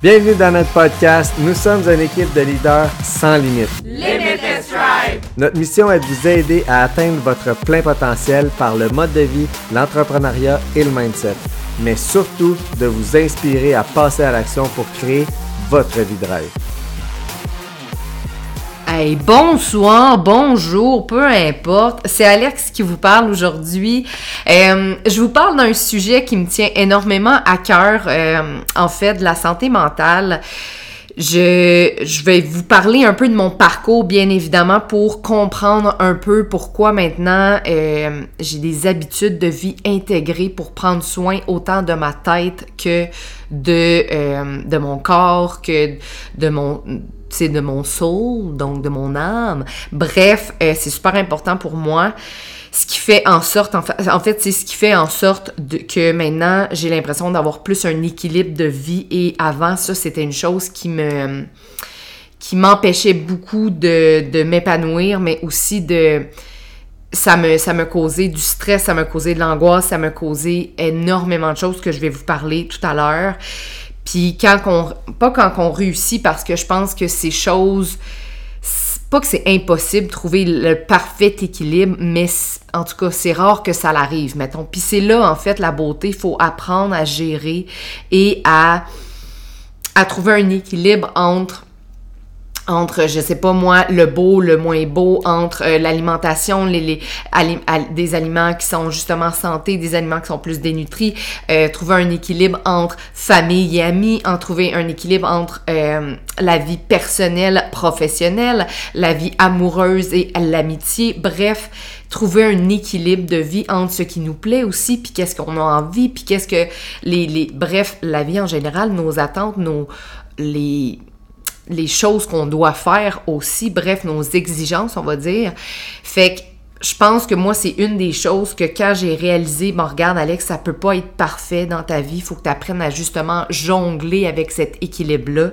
Bienvenue dans notre podcast. Nous sommes une équipe de leaders sans limite. Limitless Drive. Notre mission est de vous aider à atteindre votre plein potentiel par le mode de vie, l'entrepreneuriat et le mindset. Mais surtout de vous inspirer à passer à l'action pour créer votre vie de rêve. Bonsoir, bonjour, peu importe. C'est Alex qui vous parle aujourd'hui. Euh, je vous parle d'un sujet qui me tient énormément à cœur, euh, en fait, de la santé mentale. Je, vais vous parler un peu de mon parcours, bien évidemment, pour comprendre un peu pourquoi maintenant euh, j'ai des habitudes de vie intégrées pour prendre soin autant de ma tête que de, de mon corps, que de mon c'est de mon soul, donc de mon âme. Bref, euh, c'est super important pour moi. Ce qui fait en sorte, en fait, c'est ce qui fait en sorte que maintenant, j'ai l'impression d'avoir plus un équilibre de vie. Et avant, ça, c'était une chose qui me qui m'empêchait beaucoup de, de m'épanouir, mais aussi de ça me, ça me causait du stress, ça me causait de l'angoisse, ça me causait énormément de choses que je vais vous parler tout à l'heure. Puis quand qu'on, pas quand on réussit, parce que je pense que ces choses, pas que c'est impossible de trouver le parfait équilibre, mais en tout cas, c'est rare que ça l'arrive, mettons. Puis c'est là, en fait, la beauté, il faut apprendre à gérer et à, à trouver un équilibre entre entre, je sais pas moi, le beau, le moins beau, entre euh, l'alimentation, les, les des aliments qui sont justement santé, des aliments qui sont plus dénutris, euh, trouver un équilibre entre famille et amis, en trouver un équilibre entre euh, la vie personnelle, professionnelle, la vie amoureuse et l'amitié, bref, trouver un équilibre de vie entre ce qui nous plaît aussi, puis qu'est-ce qu'on a envie, puis qu'est-ce que les, les, bref, la vie en général, nos attentes, nos, les, les choses qu'on doit faire aussi, bref, nos exigences, on va dire. Fait que je pense que moi, c'est une des choses que quand j'ai réalisé, bon, regarde, Alex, ça peut pas être parfait dans ta vie. Il faut que tu apprennes à justement jongler avec cet équilibre-là.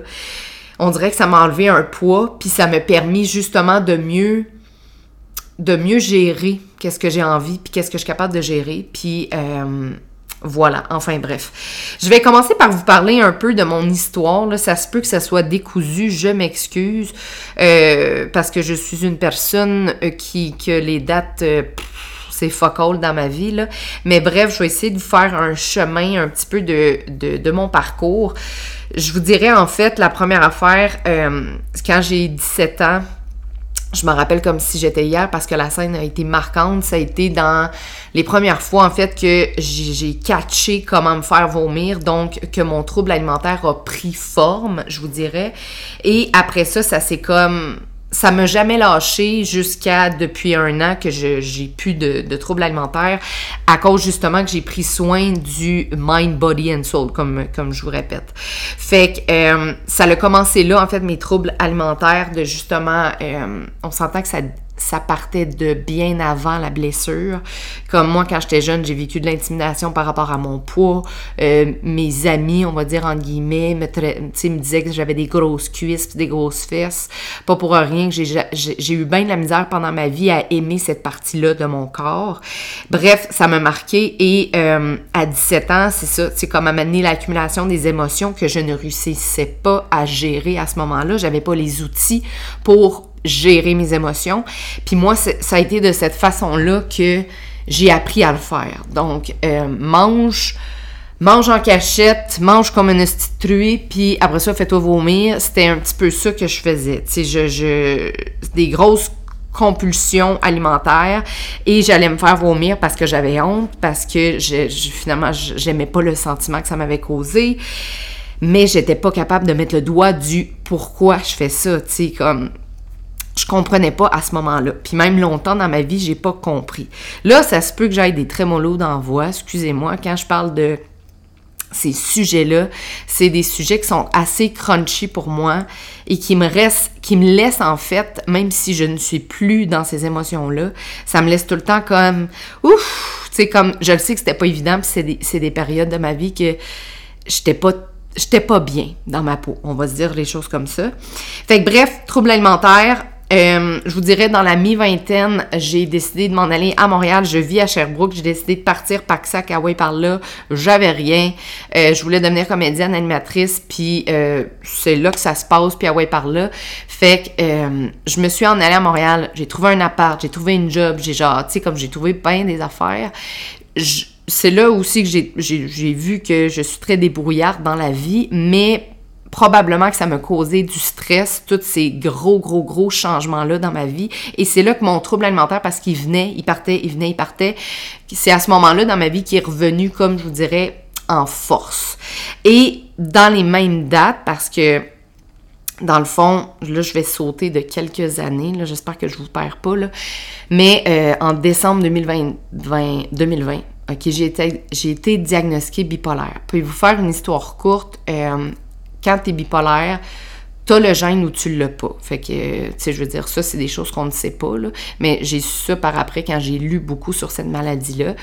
On dirait que ça m'a enlevé un poids, puis ça m'a permis justement de mieux de mieux gérer qu'est-ce que j'ai envie, puis qu'est-ce que je suis capable de gérer. Puis euh, voilà, enfin bref. Je vais commencer par vous parler un peu de mon histoire. Là. Ça se peut que ça soit décousu, je m'excuse, euh, parce que je suis une personne euh, qui que les dates... Euh, c'est focal dans ma vie, là. Mais bref, je vais essayer de vous faire un chemin un petit peu de, de, de mon parcours. Je vous dirais, en fait, la première affaire, quand j'ai 17 ans, je me rappelle comme si j'étais hier parce que la scène a été marquante. Ça a été dans les premières fois, en fait, que j'ai catché comment me faire vomir. Donc, que mon trouble alimentaire a pris forme, je vous dirais. Et après ça, ça s'est comme ça m'a jamais lâché jusqu'à depuis un an que j'ai plus de, troubles alimentaires à cause justement que j'ai pris soin du mind, body and soul, comme, comme je vous répète. Fait que euh, ça a commencé là, en fait, mes troubles alimentaires de justement, euh, on s'entend que ça ça partait de bien avant la blessure. Comme moi, quand j'étais jeune, j'ai vécu de l'intimidation par rapport à mon poids. Euh, mes amis, on va dire en guillemets, me, me disaient que j'avais des grosses cuisses des grosses fesses. Pas pour rien que j'ai eu bien de la misère pendant ma vie à aimer cette partie-là de mon corps. Bref, ça m'a marqué et euh, à 17 ans, c'est ça, c'est comme amener l'accumulation des émotions que je ne réussissais pas à gérer à ce moment-là. J'avais pas les outils pour gérer mes émotions. Puis moi, ça a été de cette façon-là que j'ai appris à le faire. Donc, euh, mange, mange en cachette, mange comme une truie, puis après ça, fais-toi vomir. C'était un petit peu ça que je faisais. Tu sais, je, je, des grosses compulsions alimentaires et j'allais me faire vomir parce que j'avais honte, parce que je finalement, j'aimais pas le sentiment que ça m'avait causé. Mais j'étais pas capable de mettre le doigt du pourquoi je fais ça, tu sais, comme je comprenais pas à ce moment-là. Puis même longtemps dans ma vie, j'ai pas compris. Là, ça se peut que j'aille des trémolos dans la voix, excusez-moi, quand je parle de ces sujets-là, c'est des sujets qui sont assez crunchy pour moi et qui me restent, qui me laissent en fait, même si je ne suis plus dans ces émotions-là, ça me laisse tout le temps comme, ouf, tu sais, comme, je le sais que c'était pas évident, puis c'est des, des périodes de ma vie que j'étais pas j'étais pas bien dans ma peau, on va se dire les choses comme ça. Fait que bref, trouble alimentaire, euh, je vous dirais, dans la mi-vingtaine, j'ai décidé de m'en aller à Montréal. Je vis à Sherbrooke. J'ai décidé de partir Paxac, Hawaii par là. J'avais rien. Euh, je voulais devenir comédienne, animatrice. Puis euh, c'est là que ça se passe, puis Hawaii par là. Fait que je me suis en allée à Montréal. J'ai trouvé un appart, j'ai trouvé une job. J'ai genre, tu sais, comme j'ai trouvé plein des affaires. c'est là aussi que j'ai vu que je suis très débrouillarde dans la vie, mais probablement que ça me causait du stress, tous ces gros, gros, gros changements-là dans ma vie. Et c'est là que mon trouble alimentaire, parce qu'il venait, il partait, il venait, il partait, c'est à ce moment-là dans ma vie qui est revenu, comme je vous dirais, en force. Et dans les mêmes dates, parce que dans le fond, là, je vais sauter de quelques années, là, j'espère que je vous perds pas, là, mais euh, en décembre 2020, 2020 OK, j'ai été, été diagnostiquée bipolaire. Puis vous faire une histoire courte? Euh, quand tu es bipolaire, t'as le gène ou tu l'as pas. Fait que, tu sais, je veux dire, ça, c'est des choses qu'on ne sait pas, là. Mais j'ai su ça par après quand j'ai lu beaucoup sur cette maladie-là.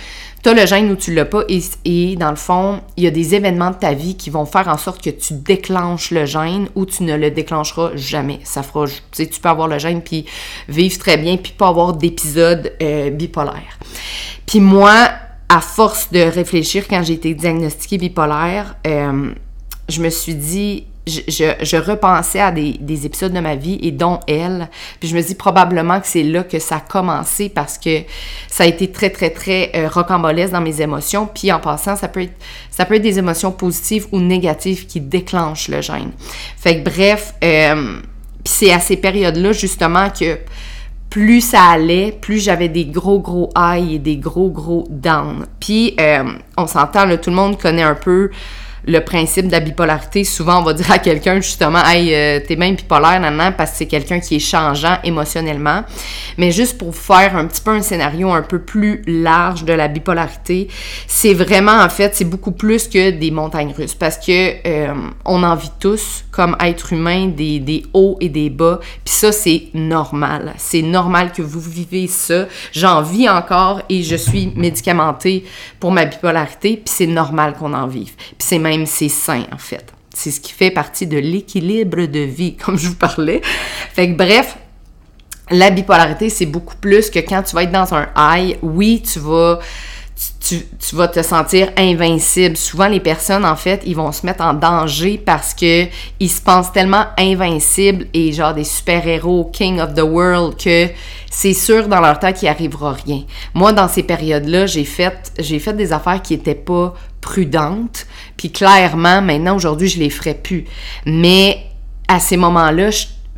T'as le gène ou tu l'as pas. Et, dans le fond, il y a des événements de ta vie qui vont faire en sorte que tu déclenches le gène ou tu ne le déclencheras jamais. Ça fera, tu sais, tu peux avoir le gène puis vivre très bien puis pas avoir d'épisode euh, bipolaire. Puis moi, à force de réfléchir quand j'ai été diagnostiquée bipolaire, euh, je me suis dit, je, repensais à des, épisodes de ma vie et dont elle. Puis je me dis probablement que c'est là que ça a commencé parce que ça a été très, très, très euh, rocambolesque dans mes émotions. Puis en passant, ça peut, être, des émotions positives ou négatives qui déclenchent le gène. Fait que bref, euh, c'est à ces périodes-là justement que plus ça allait, plus j'avais des gros, gros highs et des gros, gros downs. Puis euh, on s'entend, tout le monde connaît un peu le principe de la bipolarité, souvent on va dire à quelqu'un justement, hey, euh, t'es même bipolaire, nan, parce que c'est quelqu'un qui est changeant émotionnellement. Mais juste pour faire un petit peu un scénario un peu plus large de la bipolarité, c'est vraiment en fait, c'est beaucoup plus que des montagnes russes parce que euh, on en vit tous comme être humain des, des hauts et des bas. Puis ça, c'est normal. C'est normal que vous vivez ça. J'en vis encore et je suis médicamentée pour ma bipolarité. Puis c'est normal qu'on en vive. Puis c'est même c'est sain, en fait. C'est ce qui fait partie de l'équilibre de vie, comme je vous parlais. Fait que bref, la bipolarité, c'est beaucoup plus que quand tu vas être dans un high, oui, tu vas tu, vas te sentir invincible. Souvent, les personnes, en fait, ils vont se mettre en danger parce que ils se pensent tellement invincibles et genre des super-héros, king of the world, que c'est sûr dans leur tête qu'il arrivera rien. Moi, dans ces périodes-là, j'ai fait, j'ai fait des affaires qui étaient pas prudentes. Puis clairement, maintenant, aujourd'hui, je les ferai plus. Mais à ces moments-là,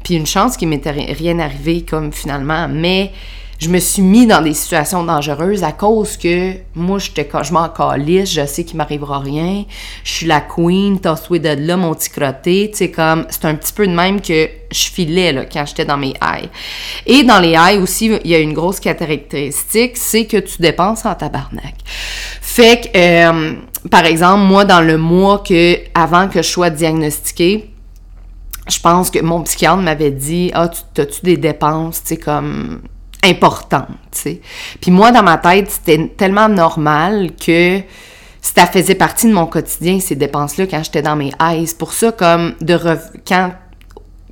puis une chance qu'il m'était rien arrivé comme finalement, mais je me suis mis dans des situations dangereuses à cause que moi, j'étais, je m'en calisse, je sais qu'il m'arrivera rien, je suis la queen, t'as souhaité de là, mon petit crotté, c'est un petit peu de même que je filais, là, quand j'étais dans mes highs. Et dans les highs aussi, il y a une grosse caractéristique, c'est que tu dépenses en tabarnak. Fait que, euh, par exemple, moi, dans le mois que, avant que je sois diagnostiquée, je pense que mon psychiatre m'avait dit, ah, tu, as-tu des dépenses, tu sais, comme, importante, tu sais. Puis moi, dans ma tête, c'était tellement normal que ça faisait partie de mon quotidien, ces dépenses-là, quand j'étais dans mes highs. Pour ça, comme, de quand,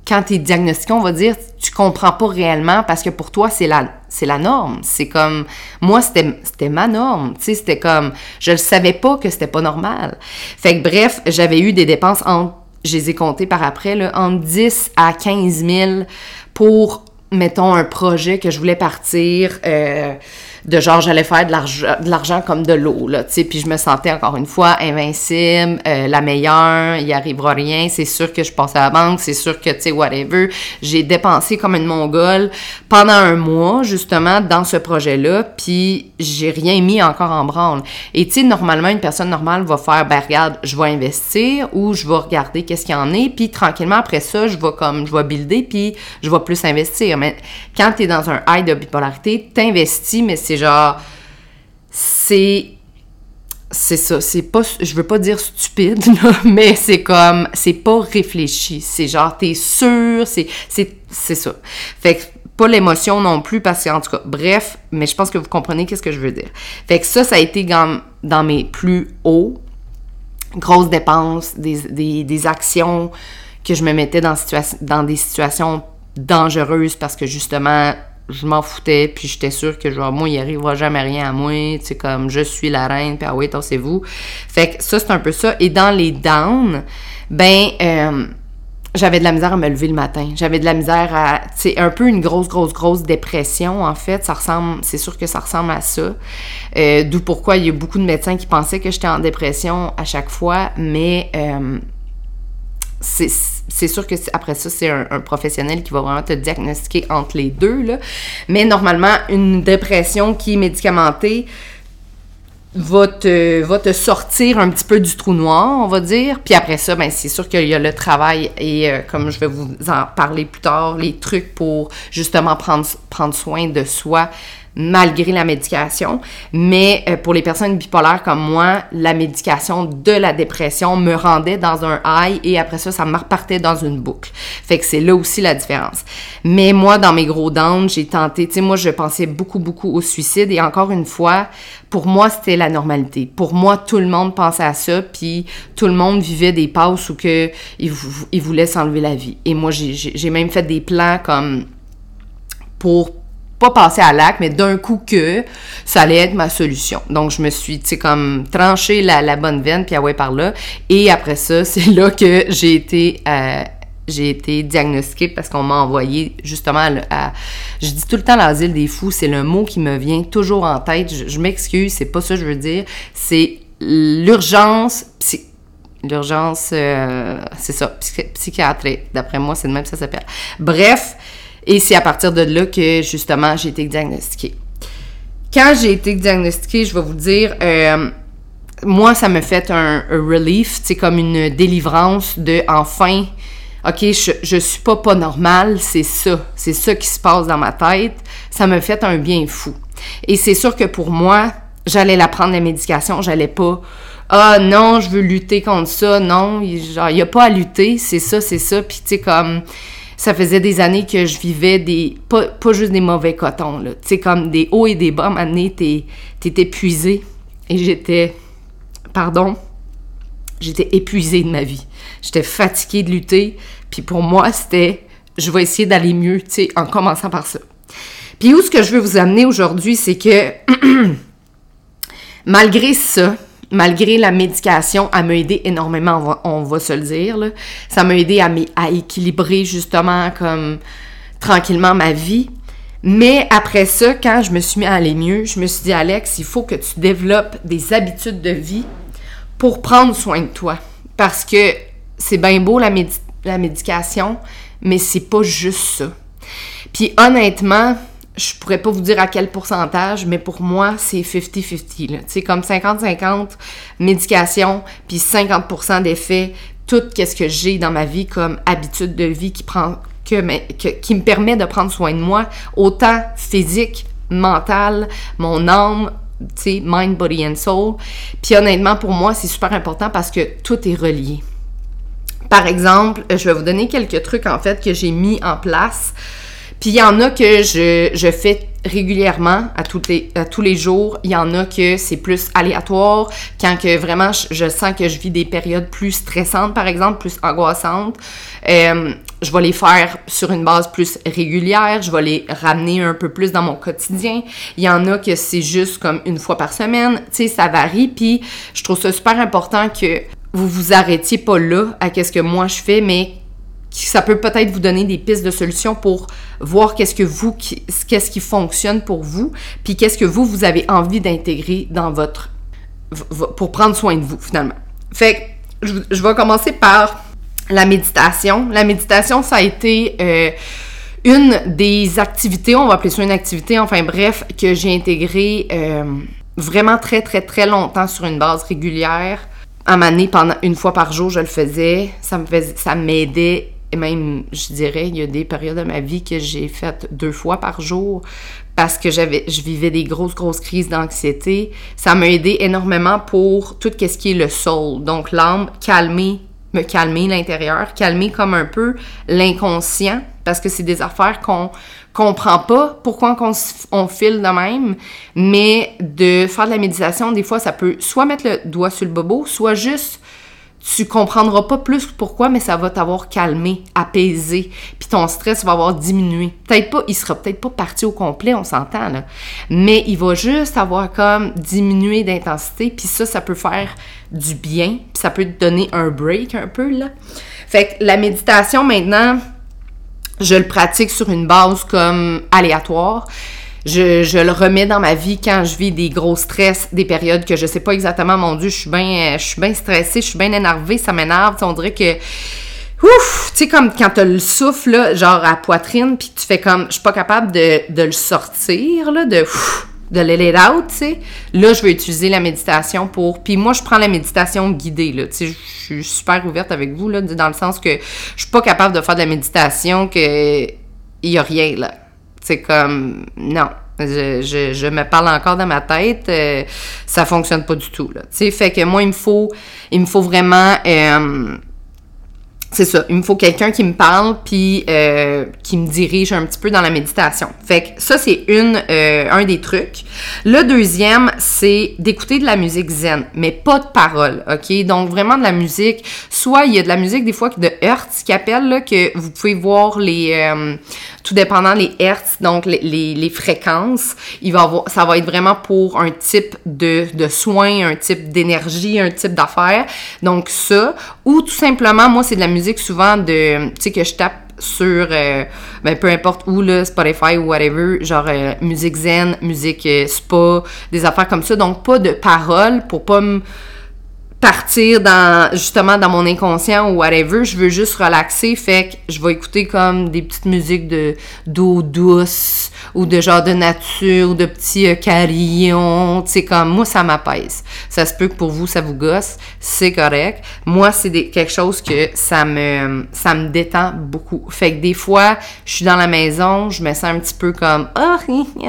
quand t'es diagnostiqué, on va dire, tu comprends pas réellement parce que pour toi, c'est la, c'est la norme. C'est comme, moi, c'était, c'était ma norme, tu sais, c'était comme, je ne savais pas que c'était pas normal. Fait que bref, j'avais eu des dépenses en, je les ai comptées par après, là, entre 10 à 15 000 pour mettons, un projet que je voulais partir, euh, de genre, j'allais faire de l'argent comme de l'eau, là, tu sais, puis je me sentais, encore une fois, invincible, euh, la meilleure, il arrivera rien, c'est sûr que je passe à la banque, c'est sûr que, tu sais, whatever. J'ai dépensé comme une mongole pendant un mois, justement, dans ce projet-là, puis j'ai rien mis encore en branle. Et, tu sais, normalement, une personne normale va faire, ben, regarde, je vais investir, ou je vais regarder qu'est-ce qu'il y en est, puis tranquillement, après ça, je vais comme, je vais builder, puis je vais plus investir. Mais quand tu es dans un high de bipolarité, t'investis, mais c'est genre, c'est c'est ça, c'est pas, je veux pas dire stupide, mais c'est comme, c'est pas réfléchi. C'est genre, t'es sûr, c'est, c'est, c'est ça. Fait que, pas l'émotion non plus, parce que, en tout cas, bref, mais je pense que vous comprenez qu'est-ce que je veux dire. Fait que ça, ça a été dans, dans mes plus hauts, grosses dépenses, des, des, des actions que je me mettais dans, dans des situations dangereuse parce que justement, je m'en foutais, puis j'étais sûre que genre, moi, il arrivera jamais rien à moi, tu comme je suis la reine, puis ah oui, c'est vous Fait que ça, c'est un peu ça. Et dans les downs, ben, euh, j'avais de la misère à me lever le matin. J'avais de la misère à, tu un peu une grosse, grosse, grosse dépression, en fait. Ça ressemble, c'est sûr que ça ressemble à ça. Euh, d'où pourquoi il y a beaucoup de médecins qui pensaient que j'étais en dépression à chaque fois, mais euh, c'est sûr que après ça, c'est un, professionnel qui va vraiment te diagnostiquer entre les deux. Mais normalement, une dépression qui est médicamentée va te, sortir un petit peu du trou noir, on va dire. Puis après ça, ben, c'est sûr qu'il y a le travail et euh, comme je vais vous en parler plus tard, les trucs pour justement prendre soin de soi malgré la médication. Mais euh, pour les personnes bipolaires comme moi, la médication de la dépression me rendait dans un high et après ça, ça me repartait dans une boucle. Fait que c'est là aussi la différence. Mais moi, dans mes gros downs, j'ai tenté, tu sais, moi, je pensais beaucoup, beaucoup au suicide et encore une fois, pour moi, c'était la normalité. Pour moi, tout le monde pensait à ça, puis tout le monde vivait des passes où que il, voulait s'enlever la vie. Et moi, j'ai même fait des plans comme pour pas à l'acte, mais d'un coup que ça allait être ma solution. Donc, je me suis, tu sais, comme tranché la, bonne veine, puis ah ouais, par là. Et après ça, c'est là que j'ai été... Euh, été diagnostiquée parce qu'on m'a envoyé justement à, je dis tout le temps l'asile des fous, c'est le mot qui me vient toujours en tête. Je, m'excuse, c'est pas ça que je veux dire. C'est l'urgence l'urgence, euh, c'est ça. D'après moi, c'est de même que ça s'appelle. Bref, et c'est à partir de là que, justement, j'ai été diagnostiquée. Quand j'ai été diagnostiquée, je vais vous dire, euh, moi, ça me fait un, relief, c'est comme une délivrance de enfin, OK, je, je suis pas pas normale, c'est ça. C'est ça qui se passe dans ma tête. Ça me fait un bien fou. Et c'est sûr que pour moi, j'allais la prendre la médication, j'allais pas ah non, je veux lutter contre ça, non, il y a pas à lutter, c'est ça, c'est ça, puis tu sais comme ça faisait des années que je vivais des. Pas, juste des mauvais cotons, là. Tu sais, comme des hauts et des bas. T'es, t'es épuisé. Et j'étais. Pardon. J'étais épuisée de ma vie. J'étais fatiguée de lutter. Puis pour moi, c'était. Je vais essayer d'aller mieux, tu sais, en commençant par ça. Puis où ce que je veux vous amener aujourd'hui, c'est que. malgré ça, malgré la médication, elle m'a aidé énormément, on va, se le dire. Ça m'a aidé à, équilibrer justement comme tranquillement ma vie. Mais après ça, quand je me suis mis à aller mieux, je me suis dit, Alex, il faut que tu développes des habitudes de vie pour prendre soin de toi. Parce que c'est bien beau la, la médication, mais c'est pas juste ça. Puis honnêtement, je pourrais pas vous dire à quel pourcentage, mais pour moi, c'est 50-50. C'est comme 50-50 médication, puis 50% d'effet, tout ce que j'ai dans ma vie comme habitude de vie qui prend que, qui me permet de prendre soin de moi, autant physique, mental, mon âme, tu sais, mind, body and soul. Puis honnêtement, pour moi, c'est super important parce que tout est relié. Par exemple, je vais vous donner quelques trucs en fait que j'ai mis en place puis il y en a que je, je fais régulièrement, à, toutes les, à tous les jours. Il y en a que c'est plus aléatoire, quand que vraiment je, sens que je vis des périodes plus stressantes, par exemple, plus angoissantes. Euh, je vais les faire sur une base plus régulière, je vais les ramener un peu plus dans mon quotidien. Il y en a que c'est juste comme une fois par semaine, tu sais, ça varie. Puis je trouve ça super important que vous vous arrêtiez pas là à qu'est-ce que moi je fais, mais ça peut peut-être vous donner des pistes de solutions pour voir qu'est-ce que vous, qu'est-ce qui fonctionne pour vous, puis qu'est-ce que vous, vous avez envie d'intégrer dans votre, pour prendre soin de vous, finalement. Fait que, je, vais commencer par la méditation. La méditation, ça a été euh, une des activités, on va appeler ça une activité, enfin bref, que j'ai intégrée euh, vraiment très, très, très longtemps sur une base régulière. À m'année, pendant une fois par jour, je le faisais. Ça m'aidait et même, je dirais, il y a des périodes de ma vie que j'ai faites deux fois par jour parce que j'avais, je vivais des grosses, grosses crises d'anxiété. Ça m'a aidé énormément pour tout ce qui est le soul. Donc, l'âme, calmer, me calmer l'intérieur, calmer comme un peu l'inconscient parce que c'est des affaires qu'on comprend pas pourquoi on, on file de même, mais de faire de la méditation, des fois, ça peut soit mettre le doigt sur le bobo, soit juste tu comprendras pas plus pourquoi, mais ça va t'avoir calmé, apaisé, puis ton stress va avoir diminué. Peut-être pas, il sera peut-être pas parti au complet, on s'entend là, mais il va juste avoir comme diminué d'intensité, puis ça, ça peut faire du bien, puis ça peut te donner un break un peu là. Fait que la méditation maintenant, je le pratique sur une base comme aléatoire je, le remets dans ma vie quand je vis des gros stress, des périodes que je sais pas exactement, mon Dieu, je suis bien, bien stressée, je suis bien énervée, ça m'énerve, on dirait que Ouf! Tu sais, comme quand t'as le souffle, là, genre à poitrine, puis tu fais comme, je suis pas capable de, le sortir, là, de, de le let out, tu sais. Là, je vais utiliser la méditation pour... Puis moi, je prends la méditation guidée, là. Tu sais, je suis super ouverte avec vous, là, dans le sens que je suis pas capable de faire de la méditation que il y a rien, là. C'est comme, non. Je, je, me parle encore dans ma tête, euh, ça fonctionne pas du tout, là. Tu sais, fait que moi, il me faut, il me faut vraiment... Euh, c'est ça, il me faut quelqu'un qui me parle puis euh, qui me dirige un petit peu dans la méditation. Fait que ça c'est une euh, un des trucs. Le deuxième, c'est d'écouter de la musique zen, mais pas de paroles, OK? Donc vraiment de la musique, soit il y a de la musique des fois de Hertz qui appelle là que vous pouvez voir les euh, tout dépendant les hertz, donc les, les, fréquences, il va avoir, ça va être vraiment pour un type de, de soin, un type d'énergie, un type d'affaires. Donc ça, ou tout simplement, moi, c'est de la musique souvent de, tu sais, que je tape sur euh, ben, peu importe où là Spotify ou whatever genre euh, musique zen musique euh, spa des affaires comme ça donc pas de paroles pour pas me partir dans justement dans mon inconscient ou whatever, je veux juste relaxer, fait que je vais écouter comme des petites musiques de d'eau douce ou de genre de nature ou de petits euh, carillons, tu sais comme moi ça m'apaise. Ça se peut que pour vous ça vous gosse, c'est correct. Moi c'est quelque chose que ça me ça me détend beaucoup. Fait que des fois, je suis dans la maison, je me sens un petit peu comme ah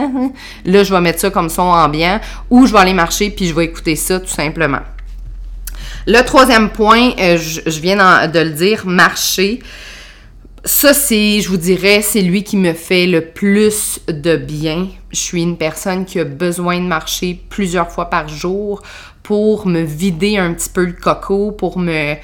là je vais mettre ça comme son ambiant ou je vais aller marcher puis je vais écouter ça tout simplement. Le troisième point, euh, je, viens de le dire, marcher. Ça, c'est, je vous dirais, c'est lui qui me fait le plus de bien. Je suis une personne qui a besoin de marcher plusieurs fois par jour pour me vider un petit peu le coco, pour me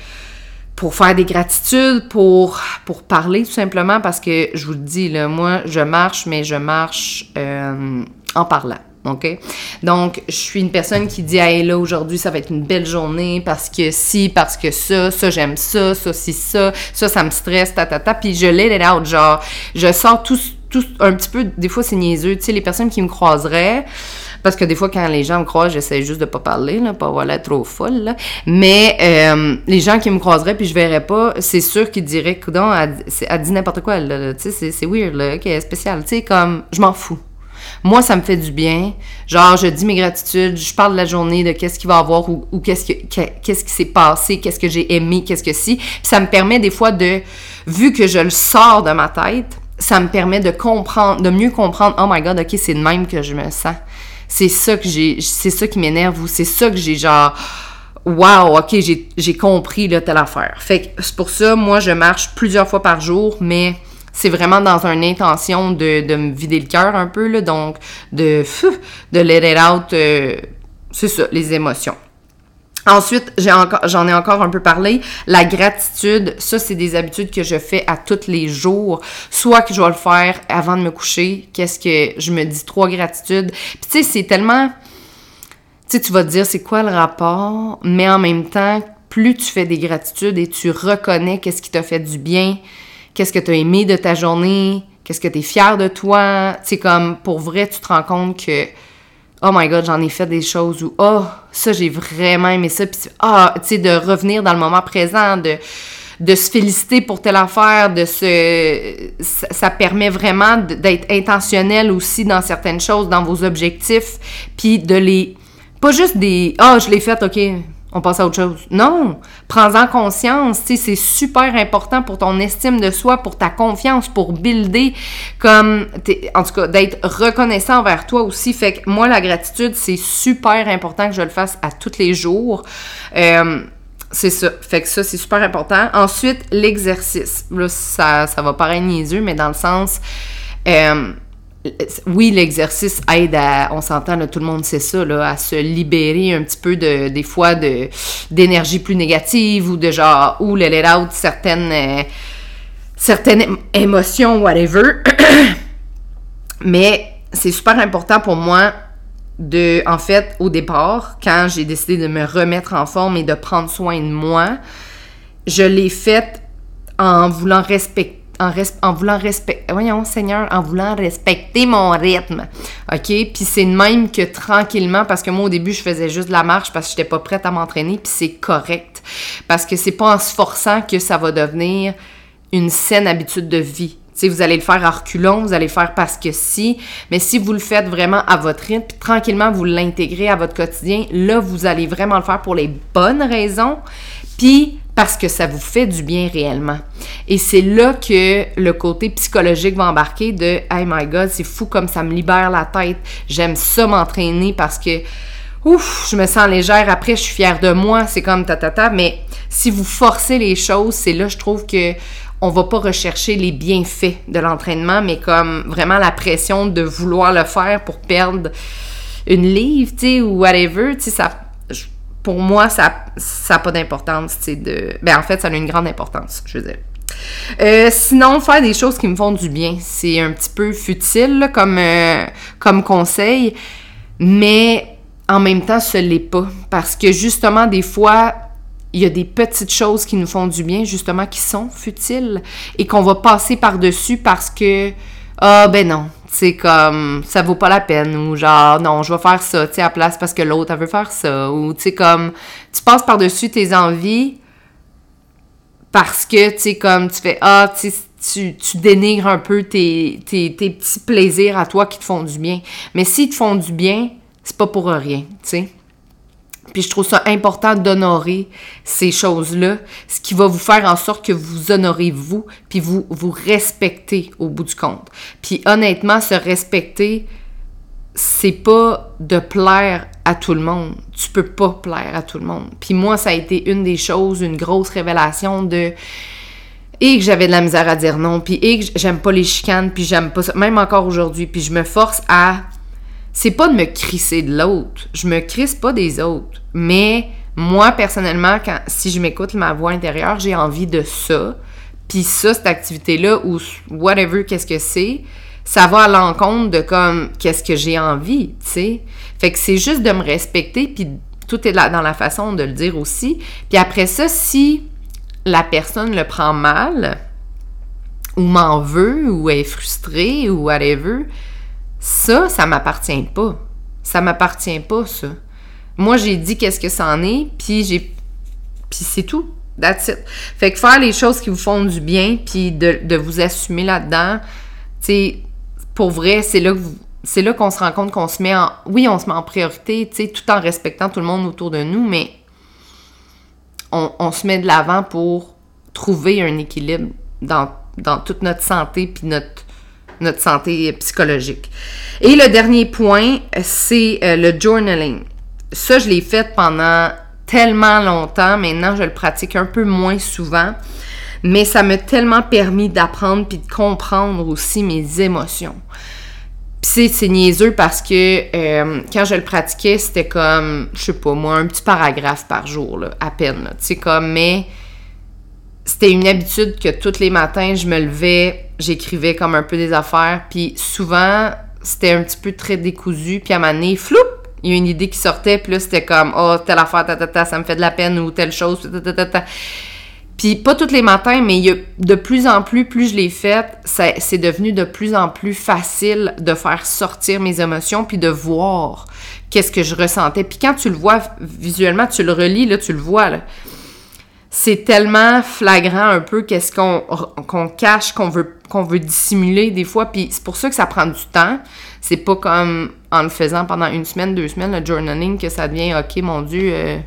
pour faire des gratitudes, pour, parler tout simplement, parce que je vous le dis, là, moi, je marche, mais je marche euh, en parlant. OK? Donc, je suis une personne qui dit, hey, là, aujourd'hui, ça va être une belle journée parce que si, parce que ça, ça, j'aime ça, ça, si, ça, ça, ça me stresse, ta, ta, ta. Puis je l'ai out. Genre, je sors tout, tout un petit peu, des fois, c'est niaiseux. Tu sais, les personnes qui me croiseraient, parce que des fois, quand les gens me croisent, j'essaie juste de pas parler, là, pas voilà trop folle, là. Mais euh, les gens qui me croiseraient puis je verrais pas, c'est sûr qu'ils diraient, coudon, elle, elle dit n'importe quoi, là, tu sais, c'est weird, là, ok, spécial. Tu sais, comme, je m'en fous. Moi, ça me fait du bien. Genre, je dis mes gratitudes, je parle de la journée, de qu'est-ce qu'il va avoir ou, qu'est-ce, que, qui s'est passé, qu'est-ce que j'ai aimé, qu'est-ce que si. Puis ça me permet des fois de, vu que je le sors de ma tête, ça me permet de comprendre, de mieux comprendre, oh my god, ok, c'est de même que je me sens. C'est ça que j'ai, c'est ça qui m'énerve ou c'est ça que j'ai genre, wow, ok, j'ai, j'ai compris là, telle affaire. Fait que c'est pour ça, moi, je marche plusieurs fois par jour, mais c'est vraiment dans une intention de, me vider le cœur un peu, là, donc de, de let it out, euh, c'est ça, les émotions. Ensuite, j'en ai encore un peu parlé. La gratitude, ça, c'est des habitudes que je fais à tous les jours. Soit que je vais le faire avant de me coucher. Qu'est-ce que je me dis? Trois gratitudes. Puis, tu sais, c'est tellement. Tu sais, tu vas te dire c'est quoi le rapport, mais en même temps, plus tu fais des gratitudes et tu reconnais qu'est-ce qui t'a fait du bien, qu'est-ce que tu as aimé de ta journée, qu'est-ce que tu es fier de toi? Tu comme pour vrai, tu te rends compte que oh my god, j'en ai fait des choses où oh, ça j'ai vraiment aimé ça puis ah, tu sais de revenir dans le moment présent de de se féliciter pour telle affaire, de se ça, permet vraiment d'être intentionnel aussi dans certaines choses, dans vos objectifs, puis de les pas juste des ah, je l'ai fait, OK, on passe à autre chose. Non, prends-en conscience, c'est super important pour ton estime de soi, pour ta confiance, pour builder comme, en tout cas, d'être reconnaissant envers toi aussi. Fait que moi, la gratitude, c'est super important que je le fasse à tous les jours. Euh, c'est ça. Fait que ça, c'est super important. Ensuite, l'exercice. Là, ça, ça va paraître niaiseux, mais dans le sens, euh, oui, l'exercice aide à, on s'entend, tout le monde sait ça, à se libérer un petit peu de, des fois de, d'énergie plus négative ou de genre, ou le let out certaines, euh, certaines émotions, whatever. Mais c'est super important pour moi de, en fait, au départ, quand j'ai décidé de me remettre en forme et de prendre soin de moi, je l'ai fait en voulant respecter en, voulant respecter, mon rythme, ok? Puis c'est de même que tranquillement, parce que moi au début je faisais juste de la marche parce que j'étais pas prête à m'entraîner, puis c'est correct, parce que c'est pas en se forçant que ça va devenir une saine habitude de vie. sais, vous allez le faire à reculons, vous allez le faire parce que si, mais si vous le faites vraiment à votre rythme, puis tranquillement vous l'intégrez à votre quotidien, là, vous allez vraiment le faire pour les bonnes raisons, puis parce que ça vous fait du bien réellement. Et c'est là que le côté psychologique va embarquer de Hey my God, c'est fou comme ça me libère la tête. J'aime ça m'entraîner parce que ouf, je me sens légère. Après, je suis fière de moi. C'est comme ta, ta, ta. Mais si vous forcez les choses, c'est là, je trouve que on va pas rechercher les bienfaits de l'entraînement, mais comme vraiment la pression de vouloir le faire pour perdre une livre, tu sais, ou whatever, tu sais, ça pour moi, ça n'a pas d'importance. De... Ben, en fait, ça a une grande importance, je veux dire. Euh, sinon, faire des choses qui me font du bien, c'est un petit peu futile comme, euh, comme conseil, mais en même temps, ce l'est pas. Parce que justement, des fois, il y a des petites choses qui nous font du bien, justement, qui sont futiles et qu'on va passer par-dessus parce que, ah ben non, c'est comme ça vaut pas la peine ou genre non je vais faire ça tu sais à place parce que l'autre elle veut faire ça ou tu sais comme tu passes par dessus tes envies parce que tu sais comme tu fais ah tu tu dénigres un peu tes, tes, tes petits plaisirs à toi qui te font du bien. Mais s'ils te font du bien c'est pas pour rien tu sais puis je trouve ça important d'honorer ces choses-là, ce qui va vous faire en sorte que vous honorez vous, puis vous vous respectez au bout du compte. Puis honnêtement, se respecter, c'est pas de plaire à tout le monde. Tu peux pas plaire à tout le monde. Puis moi, ça a été une des choses, une grosse révélation de et que j'avais de la misère à dire non, puis et que j'aime pas les chicanes, puis j'aime pas ça, même encore aujourd'hui, puis je me force à c'est pas de me crisser de l'autre. Je me crisse pas des autres. Mais moi, personnellement, si je m'écoute ma voix intérieure, j'ai envie de ça. Puis ça, cette activité-là, ou whatever, qu'est-ce que c'est, ça va à l'encontre de comme, qu'est-ce que j'ai envie, tu sais. Fait que c'est juste de me respecter, puis tout est dans la façon de le dire aussi. Puis après ça, si la personne le prend mal, ou m'en veut, ou est frustrée, ou whatever, ça, ça m'appartient pas. Ça m'appartient pas, ça. Moi, j'ai dit qu'est-ce que ça en est, puis j'ai... Puis c'est tout. That's it. Fait que faire les choses qui vous font du bien, puis de, vous assumer là-dedans, tu sais, pour vrai, c'est là que c'est là qu'on se rend compte qu'on se met en... Oui, on se met en priorité, tu sais, tout en respectant tout le monde autour de nous, mais on, on se met de l'avant pour trouver un équilibre dans, dans toute notre santé, puis notre notre santé psychologique. Et le dernier point, c'est euh, le journaling. Ça, je l'ai fait pendant tellement longtemps. Maintenant, je le pratique un peu moins souvent. Mais ça m'a tellement permis d'apprendre puis de comprendre aussi mes émotions. Puis c'est niaiseux parce que euh, quand je le pratiquais, c'était comme, je sais pas moi, un petit paragraphe par jour, là, à peine. Tu sais, comme, mais c'était une habitude que tous les matins, je me levais, j'écrivais comme un peu des affaires, puis souvent, c'était un petit peu très décousu, puis à moment donné, floup, il y a une idée qui sortait, puis là, c'était comme, oh, telle affaire, ta, ta, ta, ça me fait de la peine, ou telle chose, ta, ta, ta. Puis pas tous les matins, mais de plus en plus, plus je l'ai fait, c'est devenu de plus en plus facile de faire sortir mes émotions, puis de voir qu'est-ce que je ressentais. Puis quand tu le vois visuellement, tu le relis, là, tu le vois, là c'est tellement flagrant un peu qu'est-ce qu'on cache, qu'on veut qu'on veut dissimuler des fois, puis c'est pour ça que ça prend du temps. C'est pas comme en le faisant pendant une semaine, deux semaines, le journaling, que ça devient OK, mon Dieu, euh,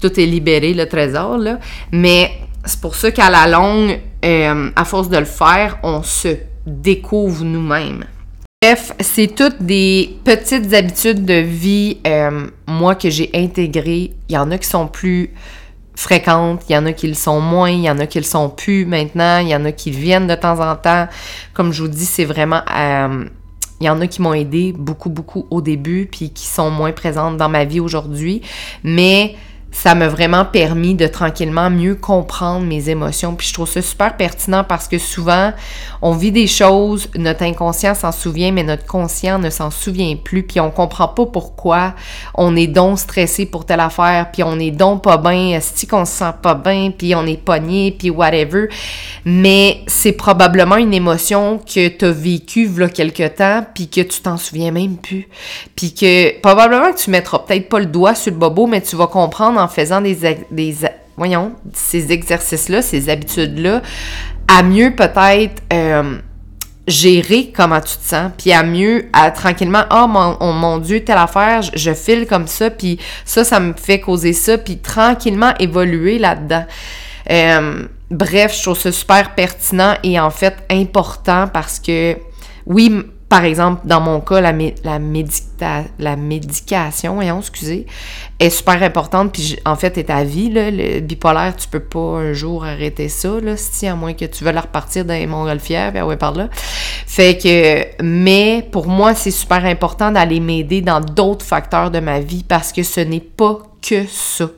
tout est libéré, le trésor, là. Mais c'est pour ça qu'à la longue, euh, à force de le faire, on se découvre nous-mêmes. Bref, c'est toutes des petites habitudes de vie, euh, moi, que j'ai intégrées. Il y en a qui sont plus fréquentes, il y en a qui le sont moins, il y en a qui le sont plus maintenant, il y en a qui viennent de temps en temps. Comme je vous dis, c'est vraiment il y en a qui m'ont aidé beaucoup, beaucoup au début, puis qui sont moins présentes dans ma vie aujourd'hui. Mais ça m'a vraiment permis de tranquillement mieux comprendre mes émotions. Puis je trouve ça super pertinent parce que souvent, on vit des choses, notre inconscient s'en souvient, mais notre conscient ne s'en souvient plus. Puis on comprend pas pourquoi on est donc stressé pour telle affaire, puis on est donc pas bien, si qu'on se sent pas bien, puis on est pogné, puis whatever. Mais c'est probablement une émotion que tu as vécue il quelque temps, puis que tu t'en souviens même plus. Puis que probablement que tu mettras peut-être pas le doigt sur le bobo, mais tu vas comprendre en faisant des, des voyons, ces exercices-là, ces habitudes-là, à mieux peut-être euh, gérer comment tu te sens, puis à mieux, tranquillement, oh mon, oh, mon Dieu, telle affaire, je, file comme ça, puis ça, ça me fait causer ça, puis tranquillement évoluer là-dedans. Euh, bref, je trouve ça super pertinent et en fait important parce que, oui, par exemple, dans mon cas, la, la, la médication, voyons, excusez, est super importante, puis en fait, est à vie, là, le bipolaire, tu peux pas un jour arrêter ça, là, si, à moins que tu veux la repartir dans les montgolfières, ben ouais, par là. Fait que, mais pour moi, c'est super important d'aller m'aider dans d'autres facteurs de ma vie parce que ce n'est pas que ça.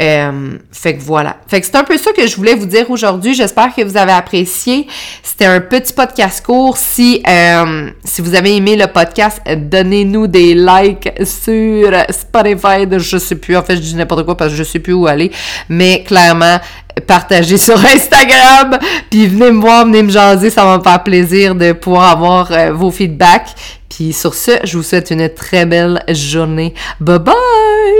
Euh, fait que voilà. Fait que c'est un peu ça que je voulais vous dire aujourd'hui. J'espère que vous avez apprécié. C'était un petit podcast court. Si, euh, si vous avez aimé le podcast, donnez-nous des likes sur Spotify. De, je sais plus. En fait, je dis n'importe quoi parce que je sais plus où aller. Mais clairement, partagez sur Instagram, puis venez me voir, venez me jaser, ça va me faire plaisir de pouvoir avoir euh, vos feedbacks. Puis sur ce, je vous souhaite une très belle journée. Bye bye!